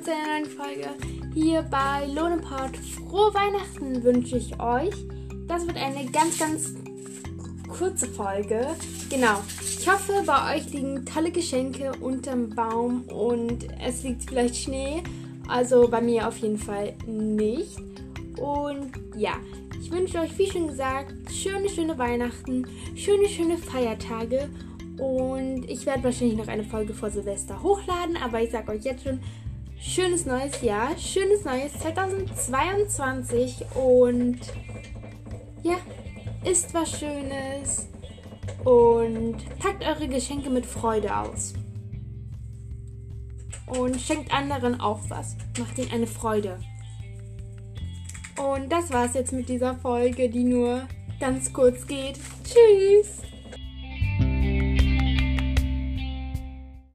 willkommen zu einer neuen Folge hier bei Lohneport. Frohe Weihnachten wünsche ich euch. Das wird eine ganz, ganz kurze Folge. Genau. Ich hoffe, bei euch liegen tolle Geschenke unterm Baum und es liegt vielleicht Schnee. Also bei mir auf jeden Fall nicht. Und ja, ich wünsche euch, wie schon gesagt, schöne, schöne Weihnachten, schöne, schöne Feiertage und ich werde wahrscheinlich noch eine Folge vor Silvester hochladen, aber ich sage euch jetzt schon, schönes neues Jahr, schönes neues 2022 und ja, isst was Schönes und packt eure Geschenke mit Freude aus. Und schenkt anderen auch was. Macht ihnen eine Freude. Und das war's jetzt mit dieser Folge, die nur ganz kurz geht. Tschüss!